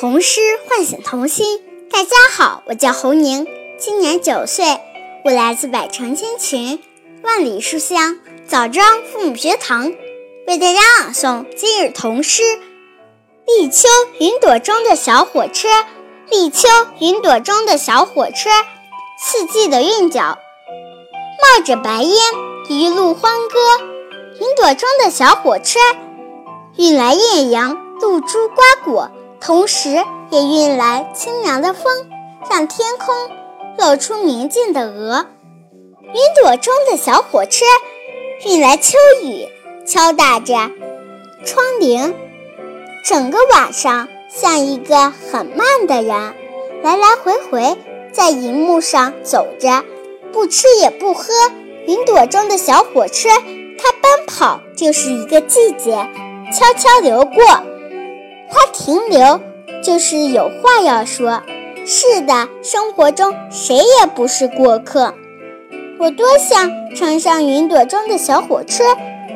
童诗唤醒童心。大家好，我叫侯宁，今年九岁，我来自百城千群，万里书香枣庄父母学堂，为大家朗诵今日童诗《立秋云朵中的小火车》。立秋云朵中的小火车，四季的韵脚，冒着白烟，一路欢歌。云朵中的小火车，运来艳阳、露珠、瓜果。同时，也运来清凉的风，让天空露出明净的鹅。云朵中的小火车，运来秋雨，敲打着窗棂。整个晚上，像一个很慢的人，来来回回在银幕上走着，不吃也不喝。云朵中的小火车，它奔跑就是一个季节，悄悄流过。它停留，就是有话要说。是的，生活中谁也不是过客。我多想乘上云朵中的小火车，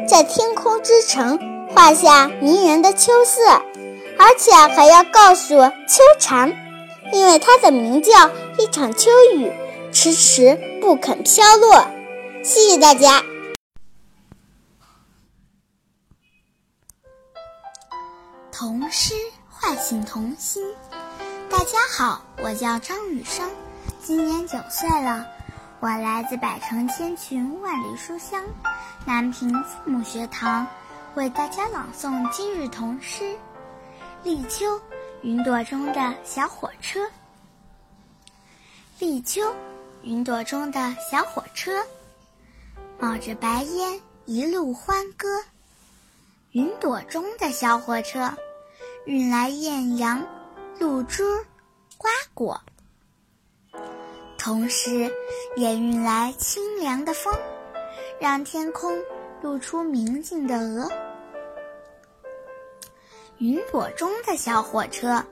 在天空之城画下迷人的秋色，而且还要告诉秋蝉，因为它的名叫一场秋雨，迟迟不肯飘落。谢谢大家。童诗唤醒童心。大家好，我叫张雨生，今年九岁了，我来自百城千群万里书香南平父母学堂，为大家朗诵今日童诗《立秋云朵中的小火车》。立秋，云朵中的小火车，冒着白烟，一路欢歌。云朵中的小火车，运来艳阳、露珠、瓜果，同时也运来清凉的风，让天空露出明净的鹅。云朵中的小火车，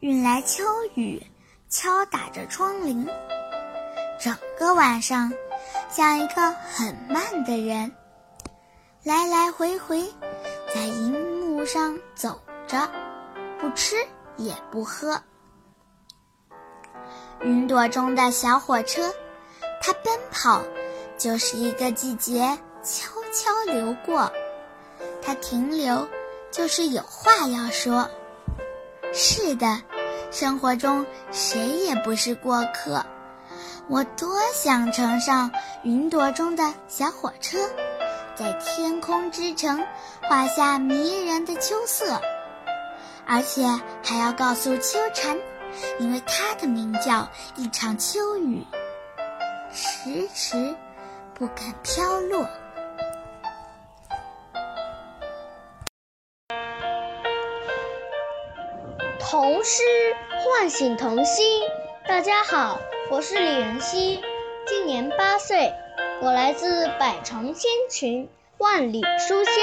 运来秋雨，敲打着窗棂。整个晚上，像一个很慢的人，来来回回。在银幕上走着，不吃也不喝。云朵中的小火车，它奔跑，就是一个季节悄悄流过；它停留，就是有话要说。是的，生活中谁也不是过客。我多想乘上云朵中的小火车。在天空之城画下迷人的秋色，而且还要告诉秋蝉，因为它的名叫一场秋雨，迟迟不肯飘落。童诗唤醒童心。大家好，我是李仁熙，今年八岁。我来自百城千群，万里书香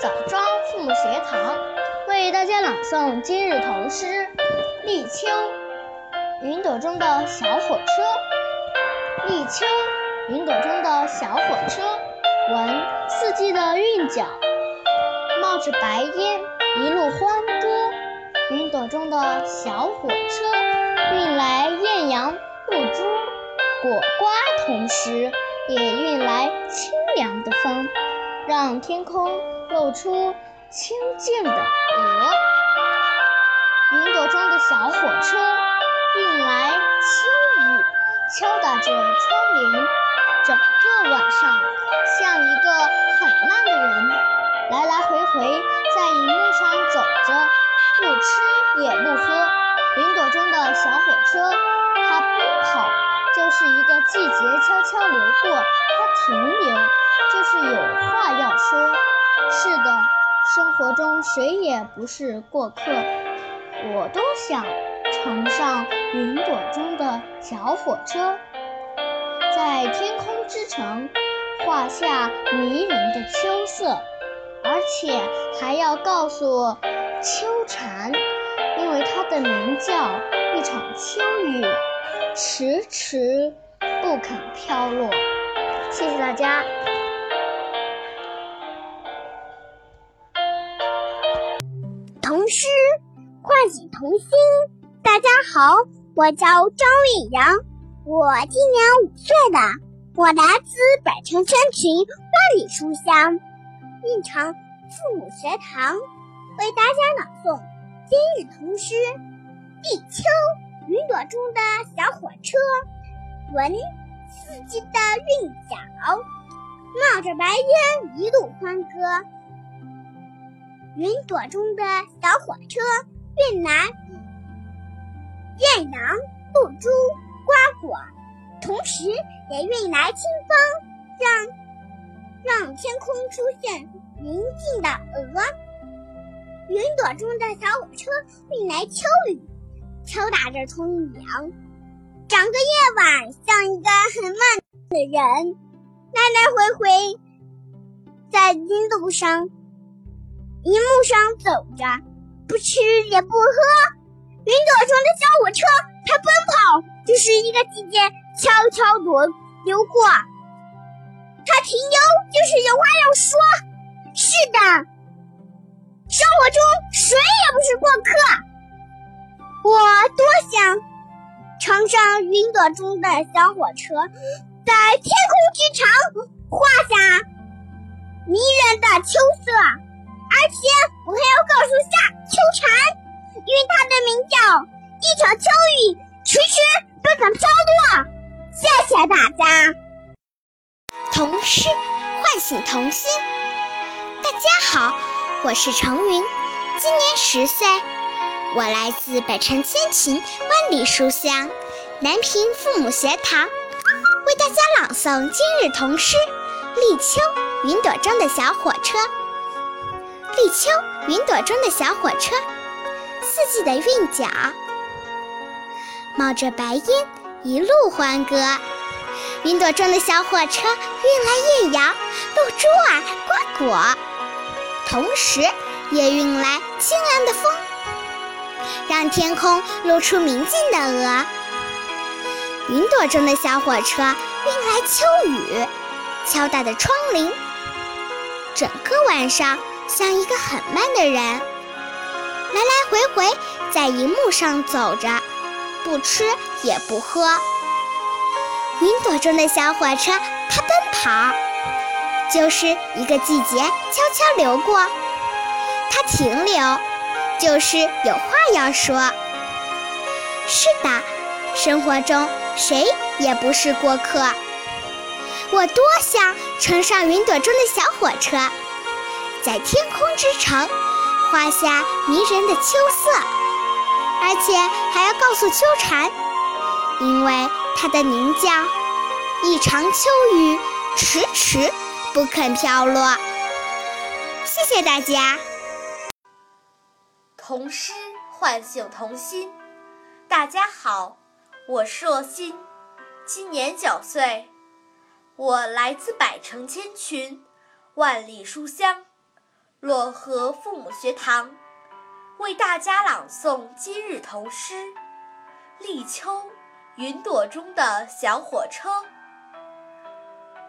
枣庄父母学堂，为大家朗诵今日童诗《立秋》。云朵中的小火车，立秋，云朵中的小火车，闻四季的韵脚，冒着白烟，一路欢歌。云朵中的小火车，运来艳阳、露珠、果瓜，同时。也运来清凉的风，让天空露出清净的鹅。云朵中的小火车运来秋雨，敲打着窗棂。整个晚上，像一个很慢的人，来来回回在银幕上走着，不吃也不喝。云朵中的小火车，它奔跑。就是一个季节悄悄流过，它停留，就是有话要说。是的，生活中谁也不是过客。我都想乘上云朵中的小火车，在天空之城画下迷人的秋色，而且还要告诉秋蝉，因为它的名叫一场秋雨。迟迟不肯飘落。谢谢大家。童心。大家好，我叫张玉阳，我今年五岁了，我来自百城千群万里书香运城父母学堂，为大家朗诵今日童诗《立秋》。云朵中的小火车，闻四季的韵脚，冒着白烟一路欢歌。云朵中的小火车运来艳阳、露珠、瓜果，同时也运来清风，让让天空出现宁静的鹅。云朵中的小火车运来秋雨，敲打着窗棂。整个夜晚像一个很慢的人，来来回回在金路上。一路上走着，不吃也不喝。云朵中的小火车，它奔跑，就是一个季节悄悄流流过。它停留，就是有话要说。是的，生活中谁也不是过客。我多想乘上云朵中的小火车，在天空之城画下迷人的秋色。而且我还要告诉夏秋蝉，因为它的名叫一场秋雨迟迟不肯飘落。谢谢大家。童诗唤醒童心。大家好，我是程云，今年十岁，我来自北城千情万里书香南平父母学堂，为大家朗诵今日童诗《立秋》，云朵中的小火车。立秋，云朵中的小火车，四季的韵脚，冒着白烟，一路欢歌。云朵中的小火车运来艳阳、露珠啊、瓜果，同时也运来清凉的风，让天空露出明净的鹅。云朵中的小火车运来秋雨，敲打着窗棂，整个晚上。像一个很慢的人，来来回回在银幕上走着，不吃也不喝。云朵中的小火车，它奔跑，就是一个季节悄悄流过；它停留，就是有话要说。是的，生活中谁也不是过客。我多想乘上云朵中的小火车。在天空之城画下迷人的秋色，而且还要告诉秋蝉，因为它的名叫一场秋雨迟迟不肯飘落。谢谢大家。童诗唤醒童心。大家好，我是若欣，今年九岁，我来自百城千群，万里书香。漯河父母学堂为大家朗诵今日童诗《立秋》，云朵中的小火车。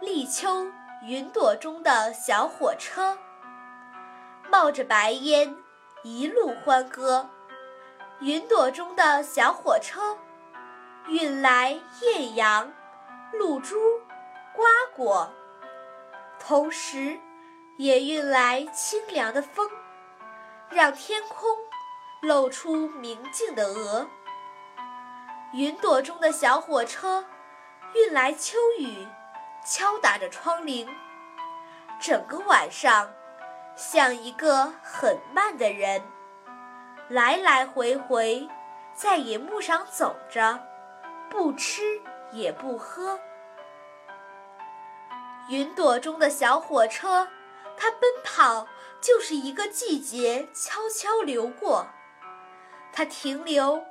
立秋，云朵中的小火车，冒着白烟，一路欢歌。云朵中的小火车，运来艳阳、露珠、瓜果，同时。也运来清凉的风，让天空露出明净的鹅。云朵中的小火车运来秋雨，敲打着窗棂。整个晚上，像一个很慢的人，来来回回在银幕上走着，不吃也不喝。云朵中的小火车。它奔跑，就是一个季节悄悄流过；它停留，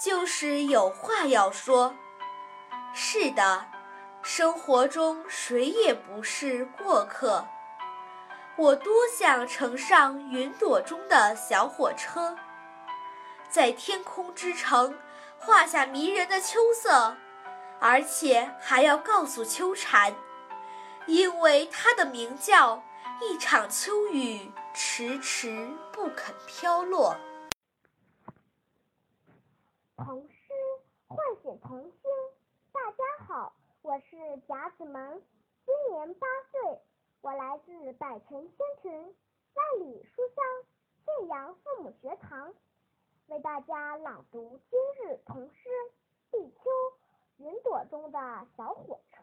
就是有话要说。是的，生活中谁也不是过客。我多想乘上云朵中的小火车，在天空之城画下迷人的秋色，而且还要告诉秋蝉，因为它的名叫。一场秋雨迟迟不肯飘落。童诗唤醒童心。大家好，我是贾子萌，今年八岁，我来自百城千群、万里书香信阳父母学堂，为大家朗读今日童诗《立秋》。云朵中的小火车，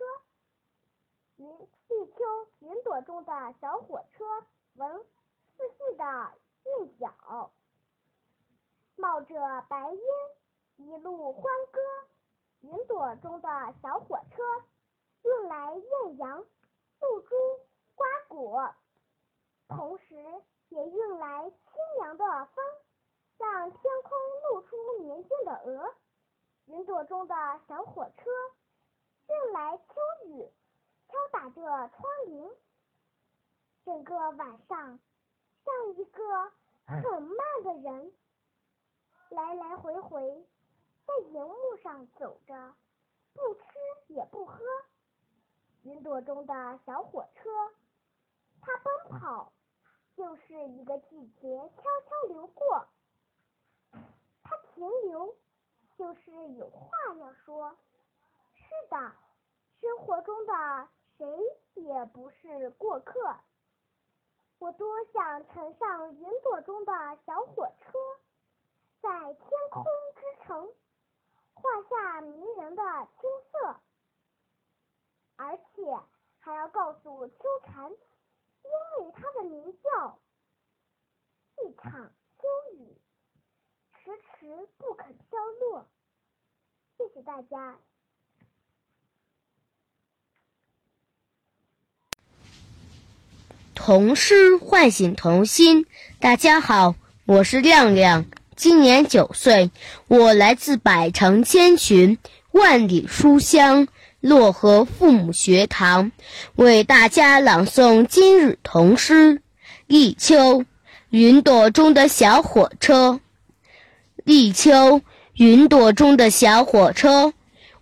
云朵中的小火车，闻四季的韵脚，冒着白烟，一路欢歌。云朵中的小火车，运来艳阳、露珠、瓜果，同时也运来清凉的风，让天空露出年轻的鹅。云朵中的小火车，运来秋雨，敲打着窗棂。整个晚上，像一个很慢的人，来来回回在荧幕上走着，不吃也不喝。云朵中的小火车，它奔跑，就是一个季节悄悄流过。它停留。就是有话要说。是的，生活中的谁也不是过客。我多想乘上云朵中的小火车，在天空之城画下迷人的金色，而且还要告诉秋蝉，因为它的鸣叫，一场秋雨。迟迟不肯飘落，谢谢大家。童诗唤醒童心，大家好，我是亮亮，今年九岁，我来自百城千群、万里书香漯河父母学堂，为大家朗诵今日童诗《立秋》，云朵中的小火车。立秋，云朵中的小火车，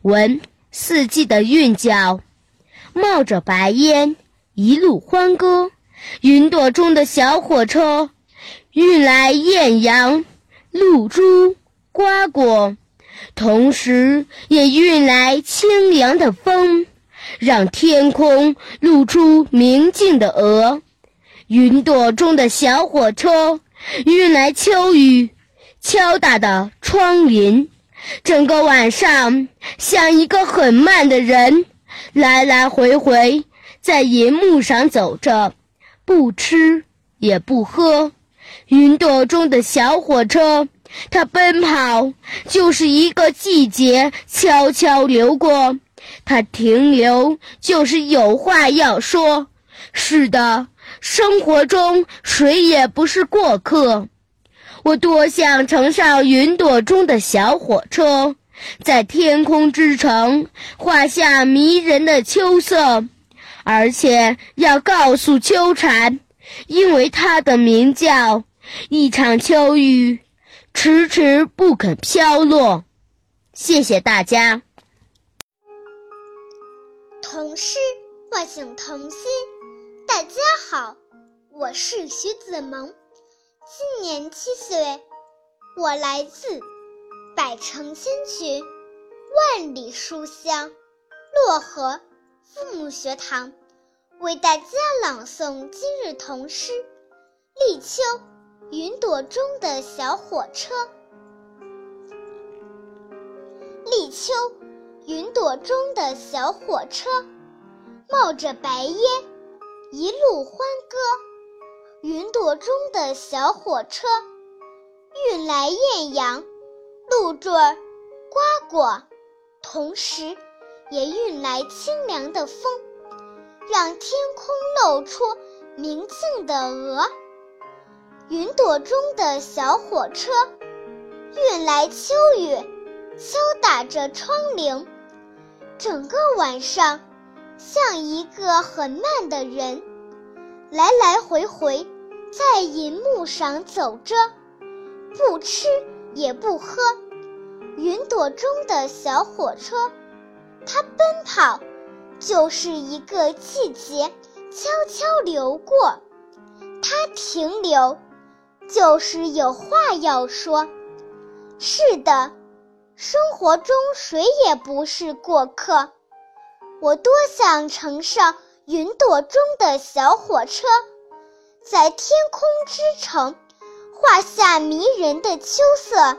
闻四季的韵脚，冒着白烟，一路欢歌。云朵中的小火车，运来艳阳、露珠、瓜果，同时也运来清凉的风，让天空露出明净的鹅。云朵中的小火车，运来秋雨。敲打的窗棂，整个晚上像一个很慢的人，来来回回在银幕上走着，不吃也不喝。云朵中的小火车，它奔跑就是一个季节悄悄流过，它停留就是有话要说。是的，生活中谁也不是过客。我多想乘上云朵中的小火车，在天空之城画下迷人的秋色，而且要告诉秋蝉，因为它的鸣叫，一场秋雨迟迟不肯飘落。谢谢大家。童诗唤醒童心，大家好，我是徐子萌。今年七岁，我来自百城千群、万里书香漯河父母学堂，为大家朗诵今日童诗《立秋》。云朵中的小火车，立秋，云朵中的小火车，冒着白烟，一路欢歌。云朵中的小火车，运来艳阳、露坠、瓜果，同时也运来清凉的风，让天空露出明净的鹅。云朵中的小火车，运来秋雨，敲打着窗棂，整个晚上像一个很慢的人。来来回回在银幕上走着，不吃也不喝。云朵中的小火车，它奔跑就是一个季节悄悄流过。它停留就是有话要说。是的，生活中谁也不是过客。我多想乘上云朵中的小火车，在天空之城画下迷人的秋色，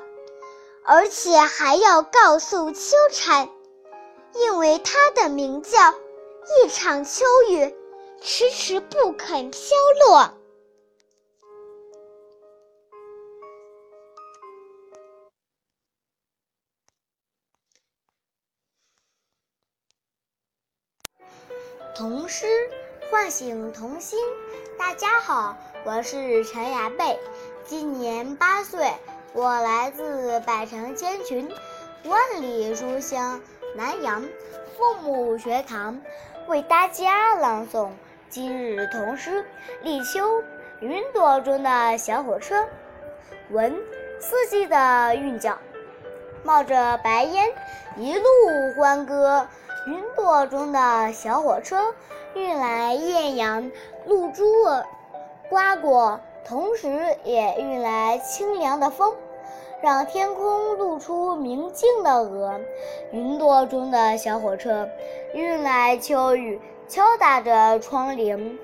而且还要告诉秋蝉，因为它的鸣叫，一场秋雨迟迟不肯飘落。童诗唤醒童心。大家好，我是陈雅贝，今年八岁，我来自百城千群，万里书香南阳父母学堂，为大家朗诵今日童诗《立秋》。云朵中的小火车，闻四季的韵脚，冒着白烟，一路欢歌。云朵中的小火车，运来艳阳露珠瓜果，同时也运来清凉的风，让天空露出明净的鹅。云朵中的小火车，运来秋雨，敲打着窗棂，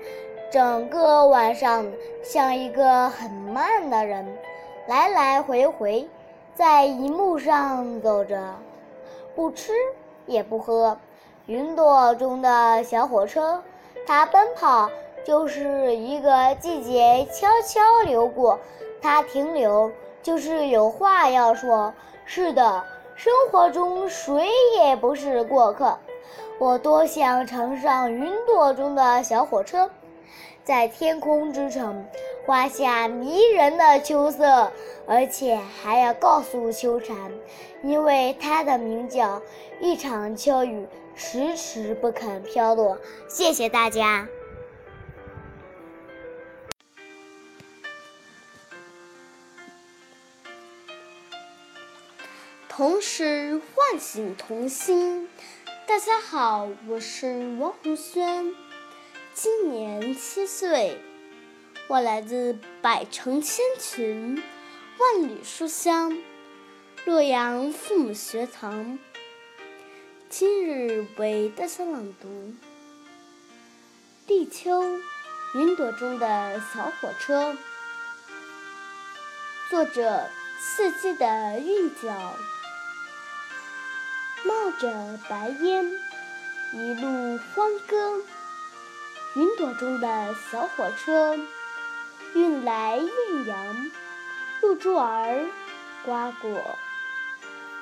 整个晚上像一个很慢的人，来来回回在银幕上走着，不吃也不喝。云朵中的小火车，它奔跑就是一个季节悄悄流过，它停留就是有话要说。是的，生活中谁也不是过客。我多想乘上云朵中的小火车，在天空之城画下迷人的秋色，而且还要告诉秋蝉，因为它的鸣叫，一场秋雨。迟迟不肯飘落。谢谢大家。同时唤醒童心。大家好，我是王红轩，今年七岁，我来自百城千群，万里书香，洛阳父母学堂。今日为大家朗读《立秋》，云朵中的小火车。作者：四季的韵脚，冒着白烟，一路欢歌。云朵中的小火车，运来艳阳、露珠儿、瓜果，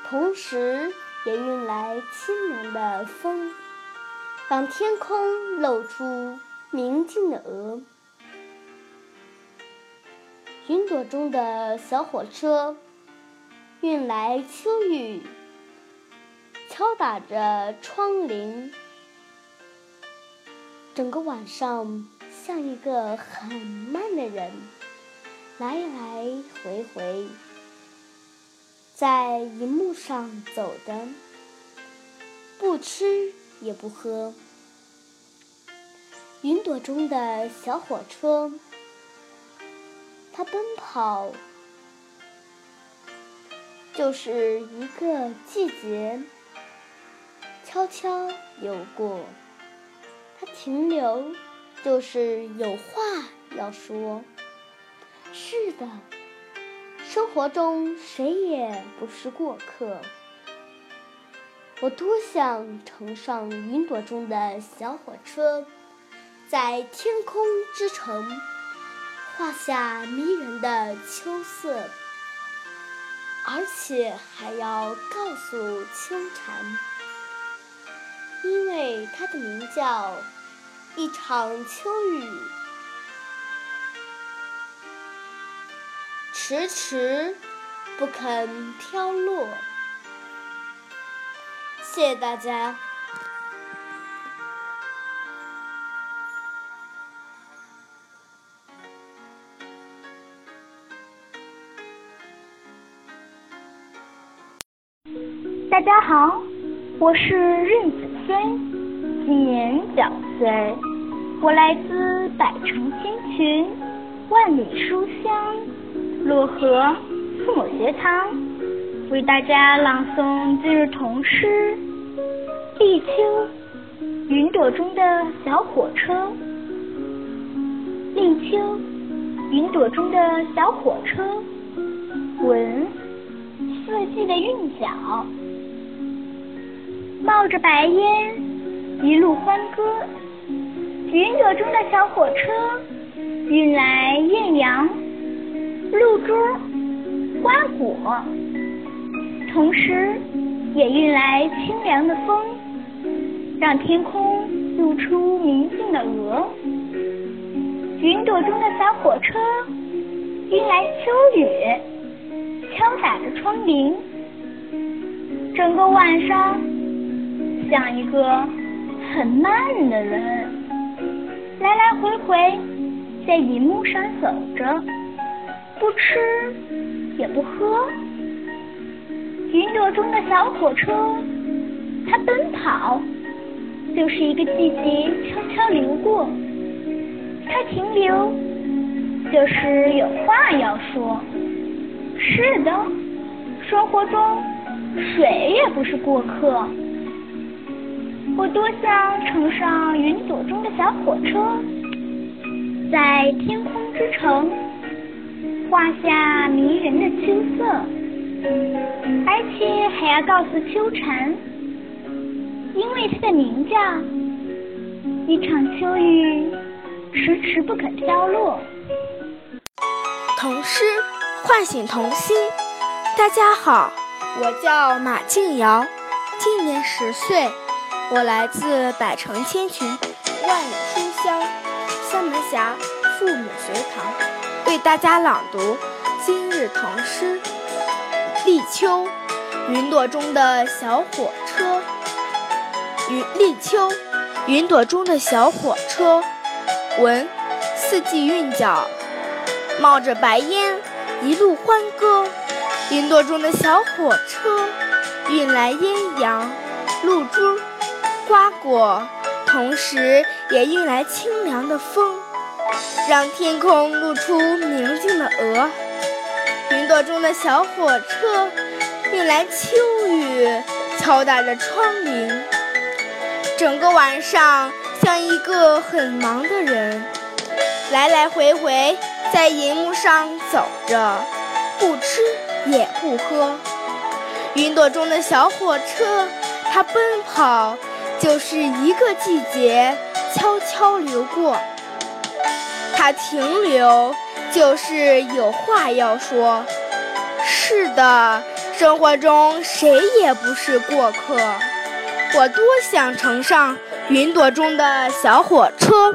同时。也运来清凉的风，让天空露出明净的鹅。云朵中的小火车，运来秋雨，敲打着窗棂。整个晚上像一个很慢的人，来来回回。在银幕上走的，不吃也不喝。云朵中的小火车，它奔跑，就是一个季节悄悄游过；它停留，就是有话要说。是的。生活中谁也不是过客，我多想乘上云朵中的小火车，在天空之城画下迷人的秋色，而且还要告诉秋蝉，因为它的名叫，一场秋雨。迟迟不肯飘落。谢谢大家。大家好，我是任子轩，今年九岁，我来自百城千群，万里书香。漯河父母学堂，为大家朗诵今日童诗《立秋》，云朵中的小火车。立秋，云朵中的小火车。闻，四季的韵脚。冒着白烟，一路欢歌。云朵中的小火车，运来艳阳、露珠、瓜果，同时也运来清凉的风，让天空露出明净的鹅。云朵中的小火车，运来秋雨，敲打着窗棂，整个晚上像一个很慢的人。来来回回在银幕上走着，不吃也不喝。云朵中的小火车，它奔跑，就是一个季节悄悄流过；它停留，就是有话要说。是的，生活中谁也不是过客。我多想乘上云朵中的小火车，在天空之城画下迷人的秋色，而且还要告诉秋蝉，因为它的名叫一场秋雨迟迟不肯飘落。童诗唤醒童心。大家好，我叫马静瑶，今年十岁。我来自百城千群，万里书香，三门峡父母学堂，为大家朗读今日唐诗《立秋》。云朵中的小火车，云立秋，云朵中的小火车，闻四季韵脚，冒着白烟，一路欢歌。云朵中的小火车，运来艳阳，露珠。瓜果，同时也运来清凉的风，让天空露出明净的鹅。云朵中的小火车，运来秋雨，敲打着窗棂。整个晚上像一个很忙的人，来来回回在银幕上走着，不吃也不喝。云朵中的小火车，它奔跑。就是一个季节悄悄流过，它停留就是有话要说。是的，生活中谁也不是过客。我多想乘上云朵中的小火车，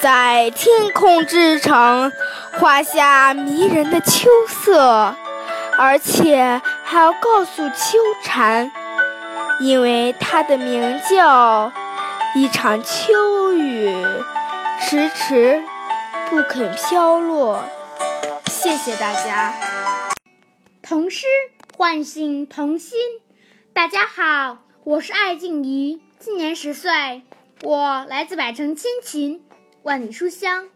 在天空之城画下迷人的秋色，而且还要告诉秋蝉。因为它的名叫一场秋雨，迟迟不肯飘落。谢谢大家。童诗唤醒童心。大家好，我是艾静怡，今年十岁，我来自百城千群，万里书香，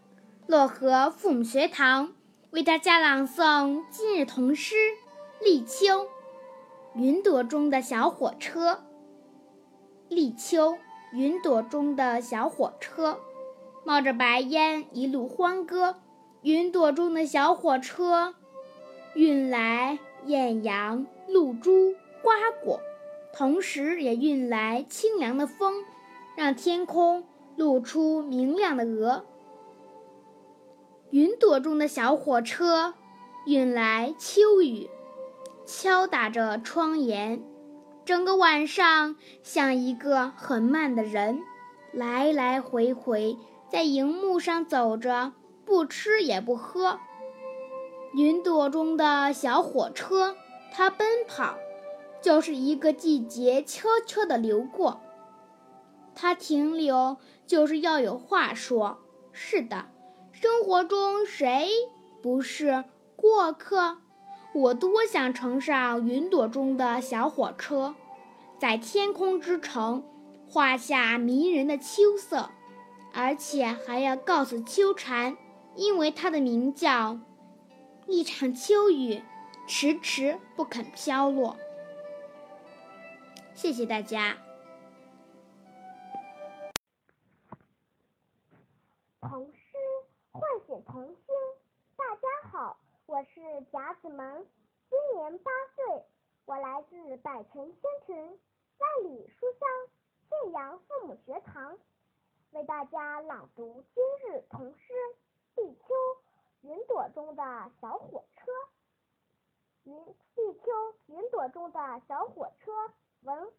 漯河父母学堂，为大家朗诵今日童诗《立秋》。云朵中的小火车，立秋。云朵中的小火车，冒着白烟，一路欢歌。云朵中的小火车，运来艳阳、露珠、瓜果，同时也运来清凉的风，让天空露出明亮的鹅。云朵中的小火车，运来秋雨。敲打着窗沿，整个晚上像一个很慢的人，来来回回在荧幕上走着，不吃也不喝。云朵中的小火车，它奔跑，就是一个季节悄悄地流过。它停留，就是要有话说。是的，生活中谁不是过客？我多想乘上云朵中的小火车，在天空之城画下迷人的秋色，而且还要告诉秋蝉，因为它的名叫一场秋雨，迟迟不肯飘落。谢谢大家。童诗唤醒童心。大家好，我是贾子萌，今年八岁，我来自百城千群、万里书香信阳父母学堂，为大家朗读今日童诗《立秋》。云朵中的小火车，云立秋，云朵中的小火车，闻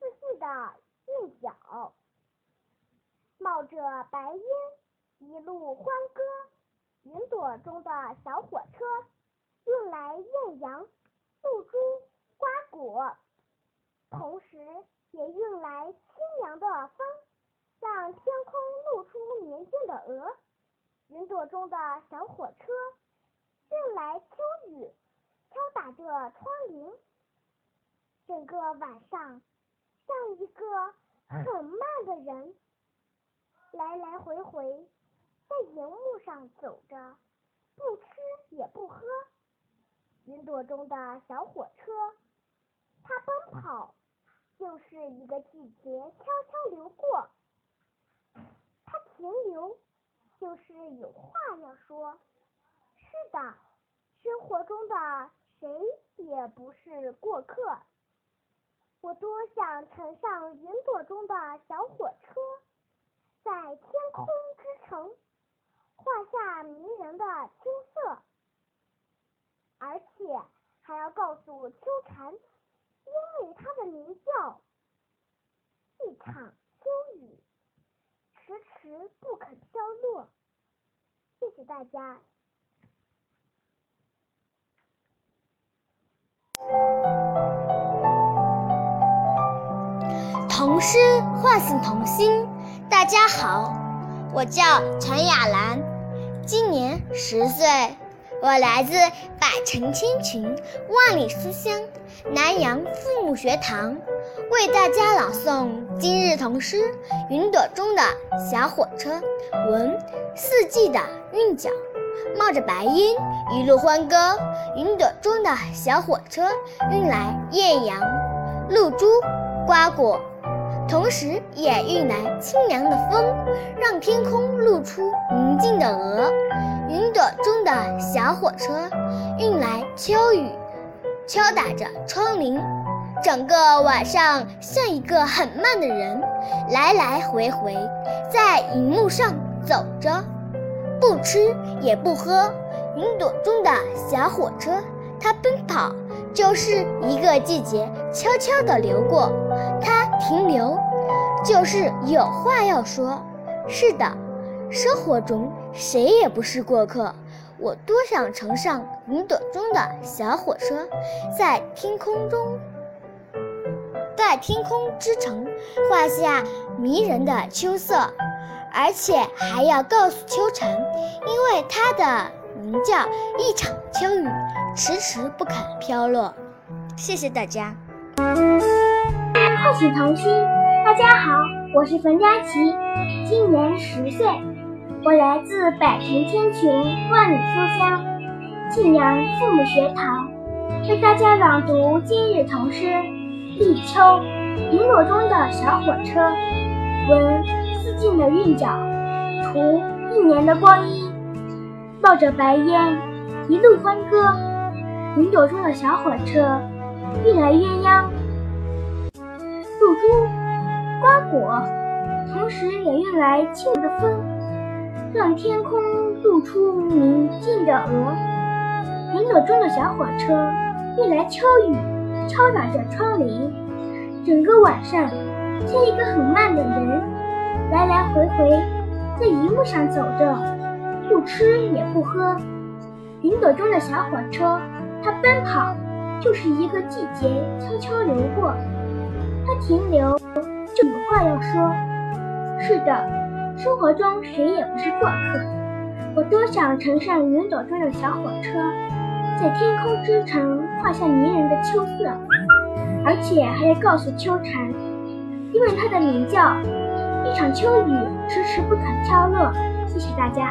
四季的韵脚，冒着白烟，一路欢歌。云朵中的小火车，运来艳阳、露珠、瓜果，同时也运来清凉的风，让天空露出年轻的鹅。云朵中的小火车，运来秋雨，敲打着窗棂。整个晚上，像一个很慢的人，来来回回在荧幕上走着，不吃也不喝。云朵中的小火车，它奔跑，就是一个季节悄悄流过。它停留。就是有话要说。是的，生活中的谁也不是过客。我多想乘上云朵中的小火车，在天空之城画下迷人的秋色，而且还要告诉秋蝉，因为它的鸣叫，一场秋雨。迟迟不肯飘落，谢谢大家。童诗唤醒童心，大家好，我叫陈雅兰，今年十岁，我来自百城千群、万里书香南阳父母学堂。为大家朗诵今日童诗《云朵中的小火车》。闻四季的韵脚，冒着白烟，一路欢歌。云朵中的小火车，运来艳阳、露珠、瓜果，同时也运来清凉的风，让天空露出宁静的鹅。云朵中的小火车，运来秋雨，敲打着窗棂。整个晚上像一个很慢的人，来来回回在荧幕上走着，不吃也不喝。云朵中的小火车，它奔跑，就是一个季节悄悄地流过。它停留，就是有话要说。是的，生活中谁也不是过客。我多想乘上云朵中的小火车，在天空中。在天空之城画下迷人的秋色，而且还要告诉秋蝉，因为它的鸣叫，一场秋雨迟迟不肯飘落。谢谢大家。唤醒童心，大家好，我是冯佳琪，今年十岁，我来自百城千群，万里书香沁阳父母学堂，为大家朗读今日童诗。立秋，云朵中的小火车，闻四季的韵脚，图一年的光阴，冒着白烟，一路欢歌。云朵中的小火车，运来鸳鸯、珠、瓜果，同时也运来清凉的风，让天空露出宁静的鹅。云朵中的小火车，运来秋雨。敲打着窗棂，整个晚上像一个很慢的人，来来回回在荧幕上走着，不吃也不喝。云朵中的小火车，它奔跑，就是一个季节悄悄流过。它停留，就有话要说。是的，生活中谁也不是过客。我多想乘上云朵中的小火车。在天空之城画下迷人的秋色，而且还要告诉秋蝉，因为它的鸣叫，一场秋雨迟迟不肯飘落。谢谢大家。